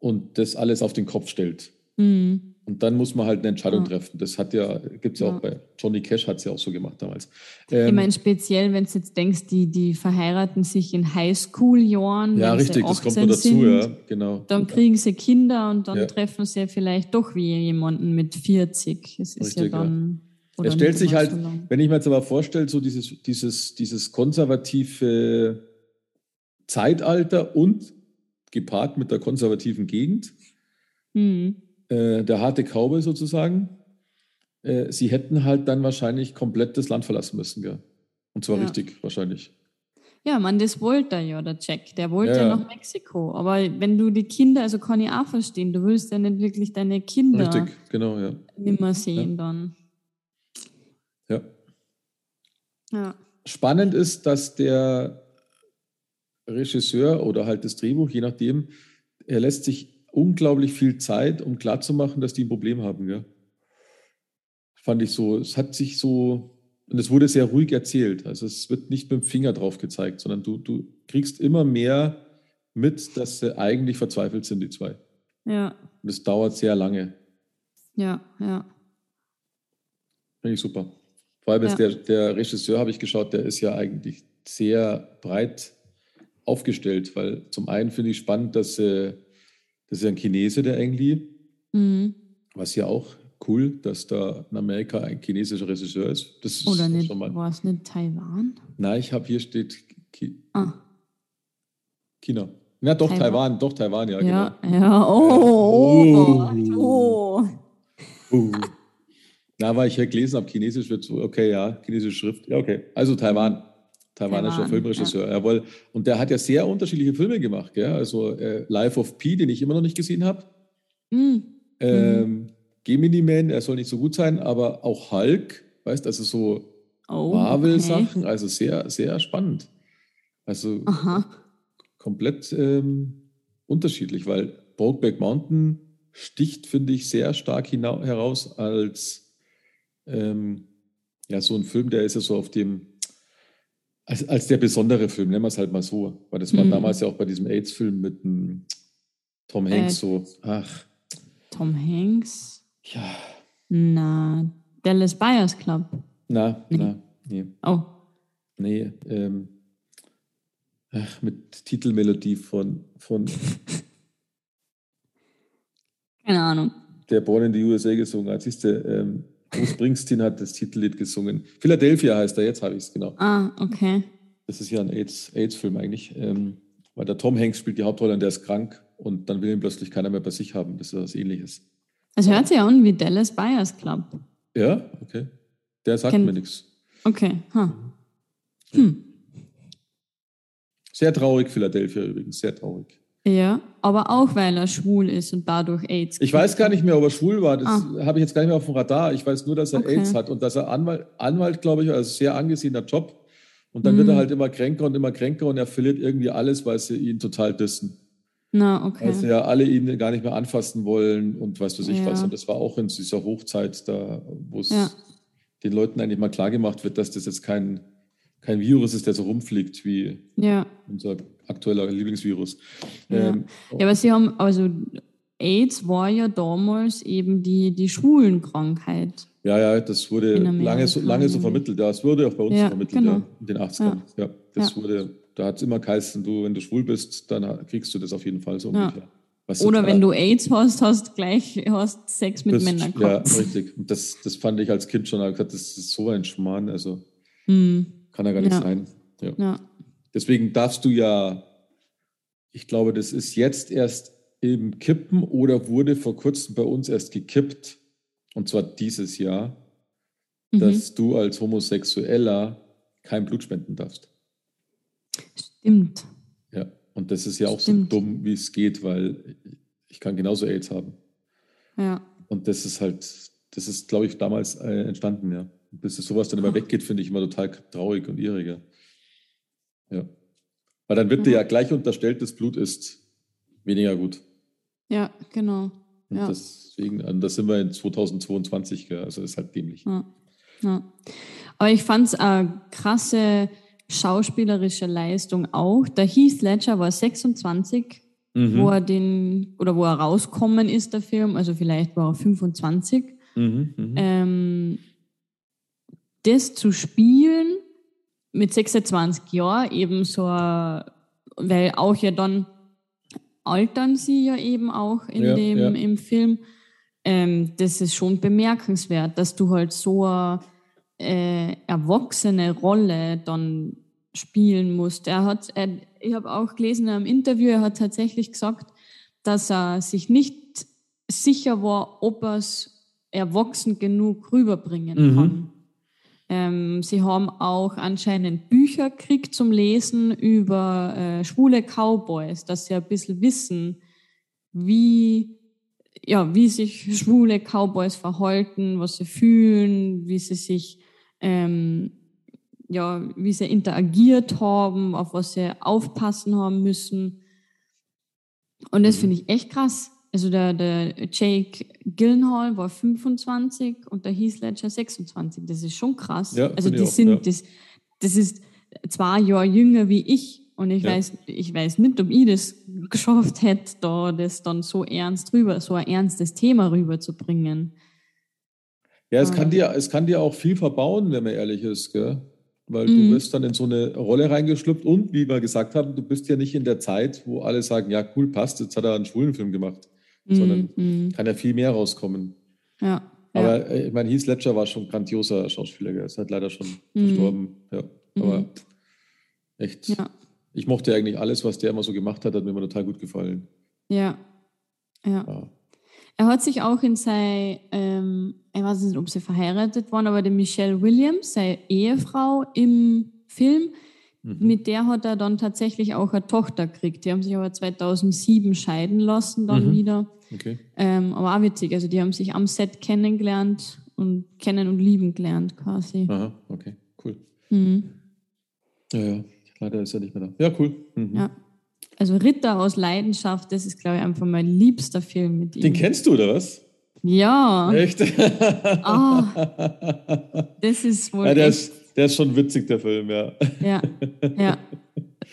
und das alles auf den Kopf stellt. Mm. Und dann muss man halt eine Entscheidung ja. treffen. Das hat ja, gibt es ja, ja, auch bei Johnny Cash, hat es ja auch so gemacht damals. Ähm, ich meine, speziell, wenn du jetzt denkst, die, die verheiraten sich in Highschool-Jahren. Ja, richtig, das kommt noch dazu, sind, ja, genau. Dann kriegen sie Kinder und dann ja. treffen sie vielleicht doch wie jemanden mit 40. Es ist richtig, ja dann. Er stellt sich halt, so wenn ich mir jetzt aber vorstelle, so dieses, dieses, dieses konservative Zeitalter und gepaart mit der konservativen Gegend. Mhm äh, der harte Kaube sozusagen. Äh, sie hätten halt dann wahrscheinlich komplett das Land verlassen müssen, gell? Und zwar ja. richtig, wahrscheinlich. Ja, man, das wollte er ja, der Jack. Der wollte ja, ja, nach Mexiko. Aber wenn du die Kinder, also kann ich auch verstehen, du willst ja nicht wirklich deine Kinder Richtig, genau, ja. nimmer sehen ja. dann. Ja. ja. Spannend ist, dass der Regisseur oder halt das Drehbuch, je nachdem, er lässt sich unglaublich viel Zeit, um klarzumachen, dass die ein Problem haben. Ja. Fand ich so, es hat sich so, und es wurde sehr ruhig erzählt. Also es wird nicht mit dem Finger drauf gezeigt, sondern du, du kriegst immer mehr mit, dass sie eigentlich verzweifelt sind, die zwei. Ja. Und es dauert sehr lange. Ja, ja. Finde ich super. Vor allem ja. ist der, der Regisseur, habe ich geschaut, der ist ja eigentlich sehr breit aufgestellt, weil zum einen finde ich spannend, dass sie das ist ja ein Chinese, der Engli. Mhm. Was ja auch cool, dass da in Amerika ein chinesischer Regisseur ist. Das Oder ist nicht, war es nicht Taiwan? Nein, ich habe hier steht Ki ah. China. Na doch, Taiwan. Taiwan, doch Taiwan, ja. Ja, genau. ja. Oh, oh, oh. Uh. Na, weil ich hier gelesen habe, Chinesisch wird so, okay, ja, chinesische Schrift. Ja, okay. Also Taiwan. Taiwanischer Taiwan, Filmregisseur. Ja. Jawohl. Und der hat ja sehr unterschiedliche Filme gemacht. Gell? Also äh, Life of Pi, den ich immer noch nicht gesehen habe. Mhm. Ähm, Gemini Man, er soll nicht so gut sein, aber auch Hulk, weißt du, also so oh, Marvel-Sachen, okay. also sehr, sehr spannend. Also Aha. komplett ähm, unterschiedlich, weil Brokeback Mountain sticht, finde ich, sehr stark heraus als ähm, ja, so ein Film, der ist ja so auf dem als, als der besondere Film, nennen wir es halt mal so. Weil das war mhm. damals ja auch bei diesem AIDS-Film mit dem Tom äh, Hanks äh, so. Ach. Tom Hanks? Ja. Na, Dallas Buyers Club. Na, nee. na, nee. Oh. Nee, ähm, ach, mit Titelmelodie von, von Keine Ahnung. Der Born in the USA gesungen hat. Siehst du, ähm, Bruce Springsteen hat das Titellied gesungen. Philadelphia heißt er, jetzt habe ich es genau. Ah, okay. Das ist ja ein AIDS-Film AIDS eigentlich. Ähm, weil der Tom Hanks spielt die Hauptrolle und der ist krank und dann will ihn plötzlich keiner mehr bei sich haben. Das ist was ähnliches. Es hört sich an wie Dallas Buyers Club. Ja, okay. Der sagt Ken mir nichts. Okay. Huh. Hm. Sehr traurig, Philadelphia übrigens, sehr traurig. Ja, aber auch weil er schwul ist und dadurch AIDS. Ich weiß gar nicht mehr, ob er schwul war. Das ah. habe ich jetzt gar nicht mehr auf dem Radar. Ich weiß nur, dass er okay. AIDS hat und dass er Anwalt, Anwalt glaube ich, also sehr angesehener Job. Und dann mm. wird er hm. halt immer kränker und immer kränker und er verliert irgendwie alles, weil sie ihn total dissen. Na, okay. Weil sie ja alle ihn gar nicht mehr anfassen wollen und weißt du ich ja. was. Und das war auch in dieser Hochzeit, da, wo es ja. den Leuten eigentlich mal klar gemacht wird, dass das jetzt kein, kein Virus ist, der so rumfliegt wie ja. unser aktueller Lieblingsvirus. Ja. Ähm, ja, aber Sie haben, also AIDS war ja damals eben die, die Schwulenkrankheit. Ja, ja, das wurde lange so, lange so vermittelt. Ja, es wurde auch bei uns ja, vermittelt, genau. ja, in den 80ern. Ja, ja das wurde, da hat es immer geheißen, du, wenn du schwul bist, dann kriegst du das auf jeden Fall so ungefähr. Oder wenn du AIDS hast, hast gleich hast Sex mit das, Männern Ja, gehabt. richtig. Und das, das fand ich als Kind schon, gesagt, das ist so ein Schmarrn, also Hm, kann ja gar nicht Ja. sein. Ja. Deswegen darfst du ja, ich glaube, das ist jetzt erst im Kippen oder wurde vor kurzem bei uns erst gekippt, und zwar dieses Jahr, Mhm. dass du als Homosexueller kein Blut spenden darfst. Stimmt. Ja, und das ist ja auch Stimmt. so dumm, wie es geht, weil ich kann genauso AIDS haben. Ja. Und das ist halt, das ist, glaube ich, damals äh, entstanden, ja. Bis es sowas dann immer Ach. weggeht, finde ich immer total traurig und irrig. Ja. Weil dann wird dir Ja. ja gleich unterstellt, das Blut ist weniger gut. Ja, genau. Und Ja. deswegen, und das sind wir in 2022, gell? also ist halt dämlich. Ja. ja. Aber ich fand es eine krasse schauspielerische Leistung auch. Der Heath Ledger war 26, Mhm. wo er den, oder wo er rauskommen ist, der Film, also vielleicht war er 25. Mhm. Mhm. Ähm, das zu spielen mit 26 Jahren, eben so, weil auch ja dann altern sie ja eben auch in Ja, dem, ja. im Film. Ähm, das ist schon bemerkenswert, dass du halt so eine äh, erwachsene Rolle dann spielen musst. Er hat, er, ich habe auch gelesen in einem Interview, er hat tatsächlich gesagt, dass er sich nicht sicher war, ob er es erwachsen genug rüberbringen Mhm. kann. Ähm, sie haben auch anscheinend Bücher gekriegt zum Lesen über äh, schwule Cowboys, dass sie ein bisschen wissen, wie, ja, wie sich schwule Cowboys verhalten, was sie fühlen, wie sie sich, ähm, ja, wie sie interagiert haben, auf was sie aufpassen haben müssen. Und das Mhm. finde ich echt krass. Also der, der Jake Gyllenhaal war 25 und der Heath Ledger 26. Das ist schon krass. Ja, also die auch, sind, ja. das, das ist zwei Jahre jünger wie ich. Und ich Ja. weiß, ich weiß nicht, ob ich das geschafft hätte, da das dann so ernst rüber, so ein ernstes Thema rüberzubringen. Ja, es kann, dir, es kann dir auch viel verbauen, wenn man ehrlich ist, gell? Weil du Mhm. wirst dann in so eine Rolle reingeschlüpft und wie wir gesagt haben, du bist ja nicht in der Zeit, wo alle sagen, ja cool, passt, jetzt hat er einen schwulen Film gemacht. Sondern Mhm. kann ja viel mehr rauskommen. Ja. ja. Aber äh, ich meine, Heath Ledger war schon ein grandioser Schauspieler, gell? ist halt leider schon Mhm. verstorben. Ja. Aber Mhm. echt, ja. ich mochte eigentlich alles, was der immer so gemacht hat, hat mir immer total gut gefallen. Ja. Ja. Ja. Er hat sich auch in sei, ähm, ich weiß nicht, ob sie verheiratet waren, aber die Michelle Williams, seine Ehefrau im Film, Mhm. mit der hat er dann tatsächlich auch eine Tochter gekriegt. Die haben sich aber 2007 scheiden lassen dann Mhm. wieder. Okay. Ähm, aber auch witzig, also die haben sich am Set kennengelernt und kennen und lieben gelernt quasi. Aha, okay, cool. Mhm. Ja, ja. Leider ist er nicht mehr da. Ja, cool. Mhm. Ja. Also Ritter aus Leidenschaft, das ist, glaube ich, einfach mein liebster Film mit ihm. Den kennst du, oder was? ja, Echt? Ah. das ist wohl ja, der, echt, ist, der ist schon witzig, der Film, ja. ja, ja,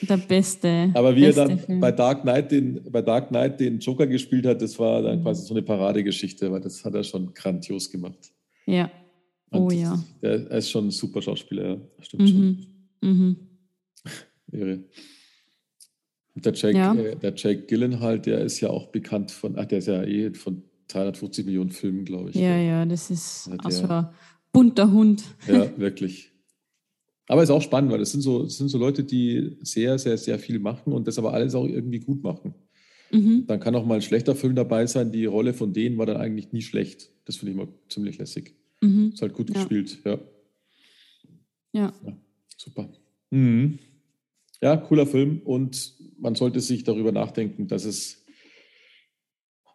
der beste. Aber wie er beste dann Film. bei Dark Knight den, bei Dark Knight den Joker gespielt hat, das war dann Mhm. quasi so eine Paradegeschichte, weil das hat er schon grandios gemacht. Ja, Und Oh ja. Der, er ist schon ein super Schauspieler, ja. Stimmt schon. mhm. Mhm. Irre. Und der Jake, Ja. äh, der Jake Gyllenhaal, der ist ja auch bekannt von, ach, der ist ja eh von 350 Millionen Filmen, glaube ich. ja, ja, das ist Ja, der- also ein bunter Hund. Ja, wirklich. Aber ist auch spannend, weil das sind so, das sind so Leute, die sehr, sehr, sehr viel machen und das aber alles auch irgendwie gut machen. Mhm. Dann kann auch mal ein schlechter Film dabei sein. Die Rolle von denen war dann eigentlich nie schlecht. Das finde ich mal ziemlich lässig. Mhm. Ist halt gut Ja. gespielt, ja. Ja. Super. Mhm. Ja, cooler Film und man sollte sich darüber nachdenken, dass es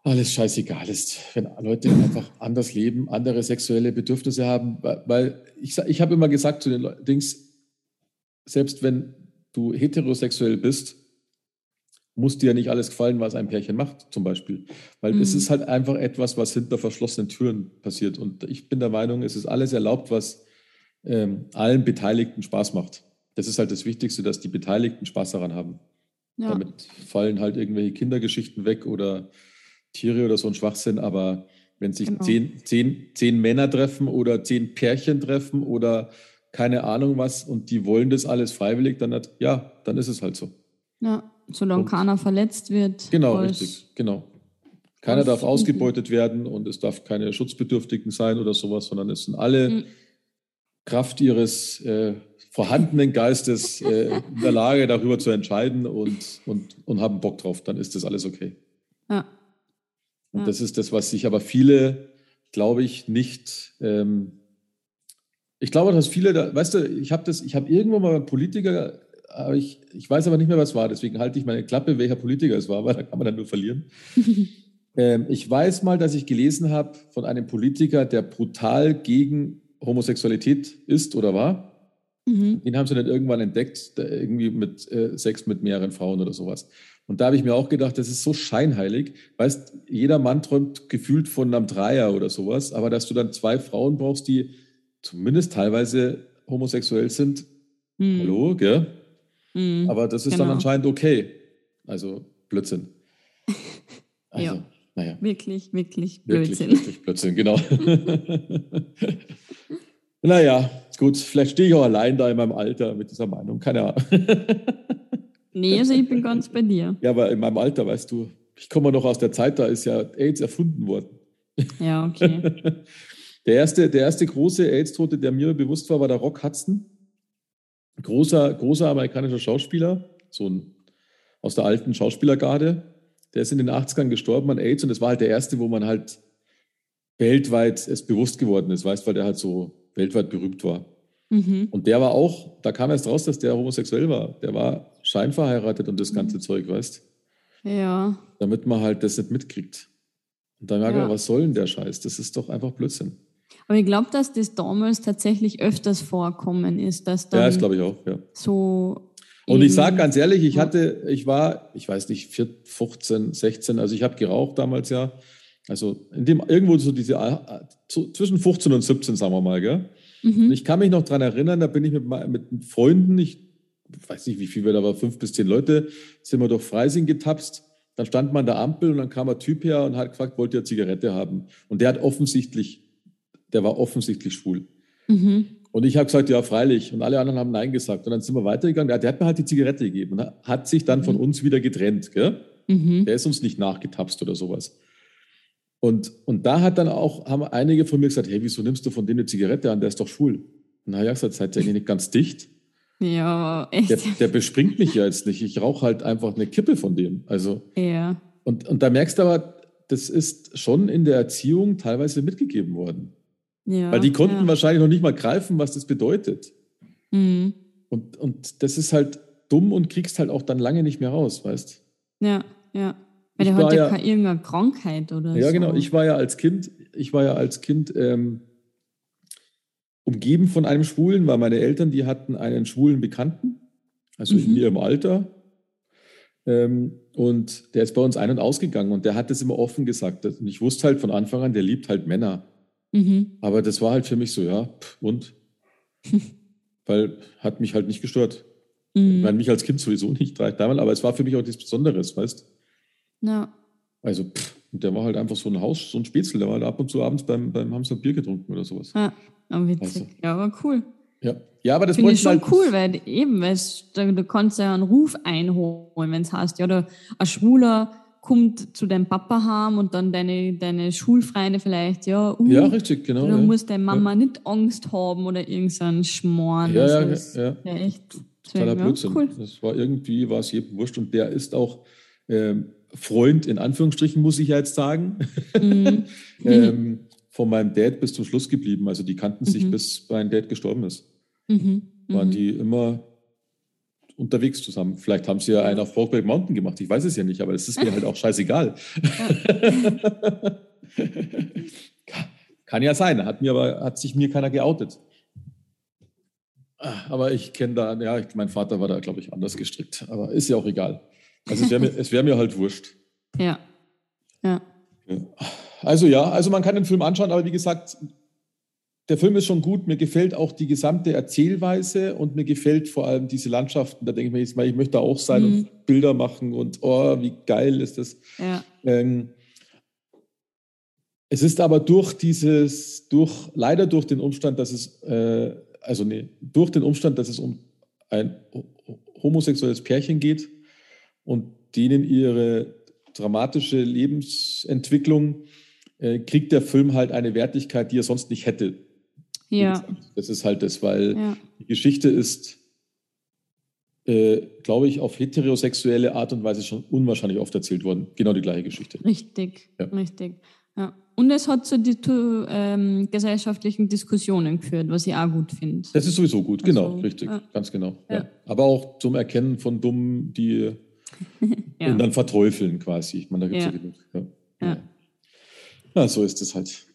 alles scheißegal ist, wenn Leute einfach anders leben, andere sexuelle Bedürfnisse haben, weil- ich, ich habe immer gesagt zu den Leu- Dings, selbst wenn du heterosexuell bist, muss dir ja nicht alles gefallen, was ein Pärchen macht, zum Beispiel. Weil es Mhm. ist halt einfach etwas, was hinter verschlossenen Türen passiert. Und ich bin der Meinung, es ist alles erlaubt, was ähm, allen Beteiligten Spaß macht. Das ist halt das Wichtigste, dass die Beteiligten Spaß daran haben. Ja. Damit fallen halt irgendwelche Kindergeschichten weg oder Tiere oder so ein Schwachsinn. Aber wenn sich Genau. zehn, zehn, zehn Männer treffen oder zehn Pärchen treffen oder keine Ahnung was und die wollen das alles freiwillig, dann hat, ja, dann ist es halt so. ja. Solange Und- keiner verletzt wird. Genau, richtig. Genau. Keiner darf ausgebeutet werden und es darf keine Schutzbedürftigen sein oder sowas, sondern es sind alle mhm. Kraft ihres äh, vorhandenen Geistes äh, in der Lage, darüber zu entscheiden und, und, und haben Bock drauf. Dann ist das alles okay. Ja. Und ja. das ist das, was sich aber viele, glaube ich, nicht. Ähm, ich glaube, dass viele, da, weißt du, ich habe das, ich habe irgendwo mal einen Politiker, aber ich, ich weiß aber nicht mehr, was war. Deswegen halte ich meine Klappe, welcher Politiker es war, weil da kann man dann nur verlieren. ähm, ich weiß mal, dass ich gelesen habe von einem Politiker, der brutal gegen Homosexualität ist oder war. Mhm. Den haben sie dann irgendwann entdeckt, irgendwie mit äh, Sex mit mehreren Frauen oder sowas. Und da habe ich mir auch gedacht, das ist so scheinheilig. Weißt, jeder Mann träumt gefühlt von einem Dreier oder sowas, aber dass du dann zwei Frauen brauchst, die zumindest teilweise homosexuell sind, mhm. hallo, gell? Mhm. Aber das ist genau. dann anscheinend okay. Also Blödsinn. Also, ja. Naja. Wirklich, wirklich Blödsinn. Wirklich, wirklich Blödsinn, genau. naja, gut, vielleicht stehe ich auch allein da in meinem Alter mit dieser Meinung, keine Ahnung. Nee, also ich bin ganz bei dir. Ja, aber in meinem Alter, weißt du, ich komme noch aus der Zeit, da ist ja AIDS erfunden worden. Ja, okay. Der erste, der erste große AIDS-Tote, der mir bewusst war, war der Rock Hudson. Großer, großer amerikanischer Schauspieler, so ein aus der alten Schauspielergarde. Der ist in den 80ern gestorben an AIDS und das war halt der erste, wo man halt weltweit es bewusst geworden ist, weißt, weil der halt so weltweit berühmt war. Mhm. Und der war auch, da kam erst raus, dass der homosexuell war. Der war scheinverheiratet und das ganze mhm. Zeug, weißt Ja. Damit man halt das nicht mitkriegt. Und dann merkt ja. man, was soll denn der Scheiß? Das ist doch einfach Blödsinn. Aber ich glaube, dass das damals tatsächlich öfters vorkommen ist, dass dann Ja, das glaube ich auch, ja. So und ich sage ganz ehrlich, ich hatte, ich war, ich weiß nicht, 15, 16, also ich habe geraucht damals ja. Also in dem, irgendwo so diese, so zwischen 15 und 17, sagen wir mal, gell? Mhm. Ich kann mich noch daran erinnern, da bin ich mit, mit Freunden, ich weiß nicht, wie viel wir da waren, fünf bis zehn Leute, sind wir durch Freising getapst. Dann stand man an der Ampel und dann kam ein Typ her und hat gefragt, wollt ihr eine Zigarette haben? Und der hat offensichtlich, der war offensichtlich schwul. Mhm. Und ich habe gesagt, ja, freilich. Und alle anderen haben Nein gesagt. Und dann sind wir weitergegangen. Der, der hat mir halt die Zigarette gegeben und hat sich dann mhm. von uns wieder getrennt. Gell? Mhm. Der ist uns nicht nachgetapst oder sowas. Und, und da hat dann auch, haben einige von mir gesagt, hey, wieso nimmst du von dem eine Zigarette an? Der ist doch schwul. Und dann habe ich gesagt, seid ihr nicht ganz dicht? Ja, echt. Der, der bespringt mich ja jetzt nicht. Ich rauche halt einfach eine Kippe von dem. Also. Ja. Und, und da merkst du aber, das ist schon in der Erziehung teilweise mitgegeben worden. Ja, Weil die konnten ja. wahrscheinlich noch nicht mal greifen, was das bedeutet. Mhm. Und, und das ist halt dumm und kriegst halt auch dann lange nicht mehr raus, weißt Ja, ja. Weil der hat ja, keine irgendeine Krankheit oder ja, so. genau. Ich war ja als Kind, ich war ja als Kind ähm, umgeben von einem Schwulen, weil meine Eltern, die hatten einen schwulen Bekannten, also mhm. in ihrem Alter. Ähm, und der ist bei uns ein- und ausgegangen und der hat das immer offen gesagt. Und ich wusste halt von Anfang an, der liebt halt Männer. Mhm. Aber das war halt für mich so, ja, und? Weil hat mich halt nicht gestört. Mhm. Ich meine, mich als Kind sowieso nicht drei, dreimal, aber es war für mich auch nichts Besonderes, weißt Ja. Also, pff, der war halt einfach so ein Haus, so ein Spätzle, der war halt ab und zu abends beim, beim Hamster Bier getrunken oder sowas. Ja, aber witzig. Also, ja, aber cool. Ja, ja aber das Finde ich schon halt cool, weil eben, weil du, du kannst ja einen Ruf einholen, wenn es heißt, ja, oder ein Schwuler kommt zu deinem Papa heim und dann deine, deine Schulfreunde vielleicht, ja, uh, ja, richtig, genau. Du ja. musst deine Mama ja. nicht Angst haben oder irgendeinen Schmoren. Ja, ja, ja, ja. echt. Totaler Blödsinn. Cool. Das war irgendwie, war es jedem wurscht und der ist auch ähm, Freund, in Anführungsstrichen, muss ich ja jetzt sagen, mhm. ähm, von meinem Dad bis zum Schluss geblieben. Also die kannten sich, mhm. bis mein Dad gestorben ist. Mhm. Waren mhm. die immer unterwegs zusammen. Vielleicht haben sie ja einen auf Brokeback Mountain gemacht. Ich weiß es ja nicht, aber es ist mir halt auch scheißegal. Kann ja sein. Hat, mir aber, hat sich mir keiner geoutet. Aber ich kenne da, ja, mein Vater war da, glaube ich, anders gestrickt. Aber ist ja auch egal. Also es wäre mir, wär mir halt wurscht. Ja. ja. Also ja, also man kann den Film anschauen, aber wie gesagt, der Film ist schon gut. Mir gefällt auch die gesamte Erzählweise und mir gefällt vor allem diese Landschaften. Da denke ich mir jetzt mal, ich möchte da auch sein mhm. und Bilder machen und oh, wie geil ist das. Ja. Ähm, es ist aber durch dieses, durch, leider durch den Umstand, dass es, äh, also nee, durch den Umstand, dass es um ein homosexuelles Pärchen geht und denen ihre dramatische Lebensentwicklung äh, kriegt der Film halt eine Wertigkeit, die er sonst nicht hätte. Ja. Das ist halt das, weil Ja. die Geschichte ist, äh, glaube ich, auf heterosexuelle Art und Weise schon unwahrscheinlich oft erzählt worden. Genau die gleiche Geschichte. Richtig, Ja. richtig. Ja. Und es hat zu die, zu, ähm, gesellschaftlichen Diskussionen geführt, was ich auch gut finde. Das ist sowieso gut, genau, Also, richtig, ja. ganz genau. Aber auch zum Erkennen von Dummen, die Ja. und dann verteufeln quasi. Ich meine, da gibt es ja. Genug. Ja. Ja. ja, so ist es halt.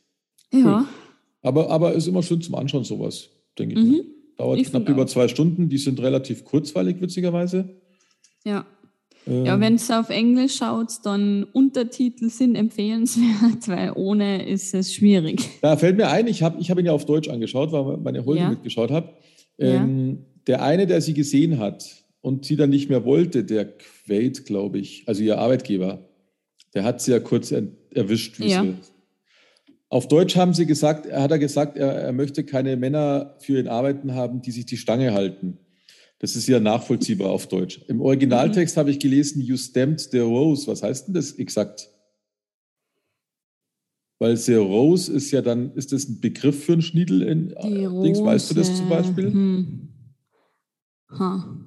ja. Aber, aber ist immer schön zum Anschauen, sowas, denke ich. Mhm. mir. Dauert Ich knapp über auch. zwei Stunden. Die sind relativ kurzweilig, witzigerweise. Ja. Ähm, Ja, wenn es auf Englisch schaut, dann Untertitel sind empfehlenswert, weil ohne ist es schwierig. Da fällt mir ein, ich habe ich hab ihn ja auf Deutsch angeschaut, weil meine Holde Ja. mitgeschaut hat. Ähm, Der eine, der sie gesehen hat und sie dann nicht mehr wollte, der Quaid, glaube ich, also ihr Arbeitgeber, der hat sie ja kurz er, erwischt. Wie Ja. sie, auf Deutsch haben sie gesagt, er hat er gesagt, er, er möchte keine Männer für ihn arbeiten haben, die sich die Stange halten. Das ist ja nachvollziehbar auf Deutsch. Im Originaltext habe ich gelesen, you stamped the rose. Was heißt denn das exakt? Weil the rose ist ja dann, ist das ein Begriff für einen Schniedel in Die Dings? Weißt du das zum Beispiel? Hm. Ha.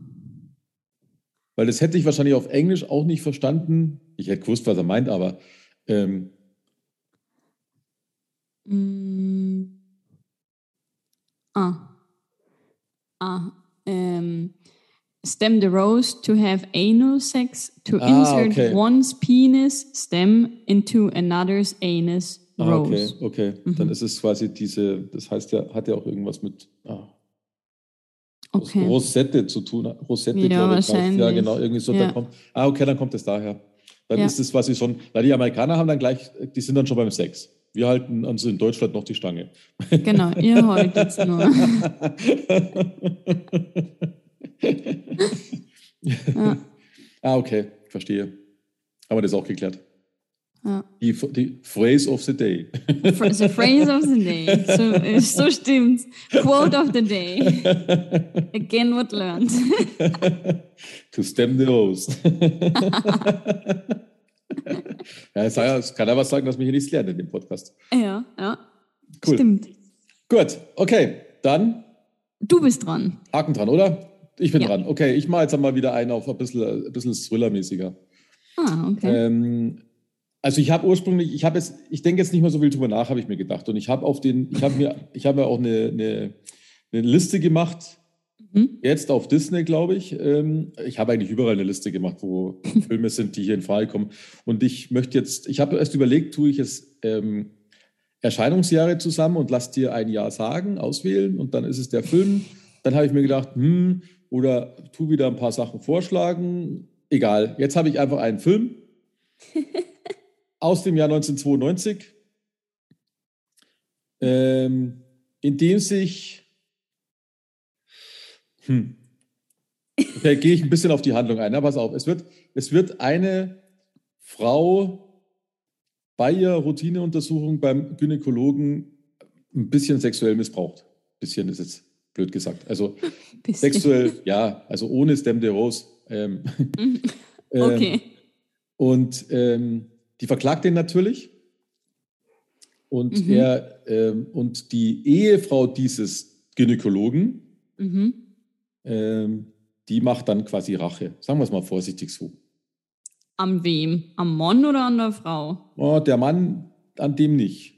Weil das hätte ich wahrscheinlich auf Englisch auch nicht verstanden. Ich hätte gewusst, was er meint, aber ähm, Mm. Ah. Ah. Ähm. Stem the rose to have anal sex, to Ah, insert okay. one's penis stem into another's anus ah, okay, rose. okay. Mhm. Dann ist es quasi diese, das heißt ja, hat ja auch irgendwas mit ah, Okay. Rosette zu tun. Rosette, Ja, glaube ich. heißt. Ja, genau, irgendwie so. Ja. Dann kommt, ah, okay, dann kommt es daher. Dann Ja. ist es quasi schon, weil die Amerikaner haben dann gleich, die sind dann schon beim Sex. Wir halten uns in Deutschland noch die Stange. Genau, ihr haltet nur. Ja. Ah, okay, verstehe. Haben wir das auch geklärt. Ja. Die, die Phrase of the day. The phrase of the day. So, so stimmt's. Quote of the day. Again what learned. to stem the rose. ja, es kann was sagen, dass wir hier nichts lernen in dem Podcast. Ja, ja. Cool. Stimmt. Gut, okay, dann Du bist dran. Haken dran, oder? Ich bin Ja. dran. Okay, ich mache jetzt einmal wieder einen auf ein bisschen, ein bisschen Thriller-mäßiger. Ah, okay. Ähm, also ich habe ursprünglich, ich habe jetzt, ich denke jetzt nicht mehr so viel drüber nach, habe ich mir gedacht. Und ich habe auf den, ich habe mir, ich habe mir auch eine, eine, eine Liste gemacht, Mhm. jetzt auf Disney, glaube ich. Ähm, ich habe eigentlich überall eine Liste gemacht, wo Filme sind, die hier in Frage kommen. Und ich möchte jetzt, ich habe erst überlegt, tue ich es ähm, Erscheinungsjahre zusammen und lass dir ein Jahr sagen, auswählen und dann ist es der Film. Dann habe ich mir gedacht, hm, oder tu wieder ein paar Sachen vorschlagen. Egal, jetzt habe ich einfach einen Film aus dem Jahr 1992, ähm, in dem sich, hm, okay, gehe ich ein bisschen auf die Handlung ein. Na, pass auf, es wird, es wird eine Frau bei ihrer Routineuntersuchung beim Gynäkologen ein bisschen sexuell missbraucht. Bisschen ist jetzt blöd gesagt. Also sexuell, ja, also ohne Stem de Rose. Ähm, Mhm. ähm, Okay. und ähm, die verklagt den natürlich. Und Mhm. er ähm, und die Ehefrau dieses Gynäkologen, Mhm. ähm, die macht dann quasi Rache. Sagen wir es mal vorsichtig so. An wem? Am Mann oder an der Frau? Oh, der Mann an dem nicht.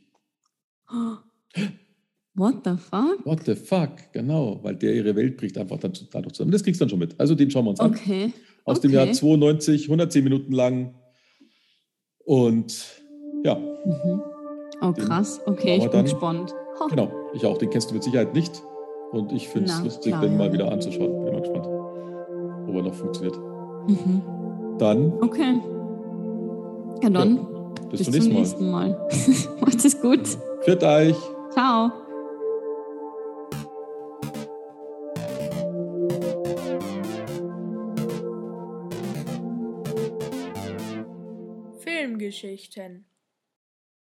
What the fuck? What the fuck? Genau, weil der ihre Welt bricht einfach dann dadurch zusammen. Das kriegst du dann schon mit. Also den schauen wir uns an. Okay. Aus dem okay. Jahr 92, 110 Minuten lang. Und ja, Mhm. Oh, krass. Okay, ich bin dann. gespannt. Ha. genau. Ich auch. Den kennst du mit Sicherheit nicht. Und ich finde es lustig, klar, den ja. mal wieder anzuschauen. Bin mal gespannt, ob er noch funktioniert. Mhm. Dann Okay. Ja, dann bis, bis zum nächsten Mal. Macht es gut. Führt euch. Ciao. Filmgeschichten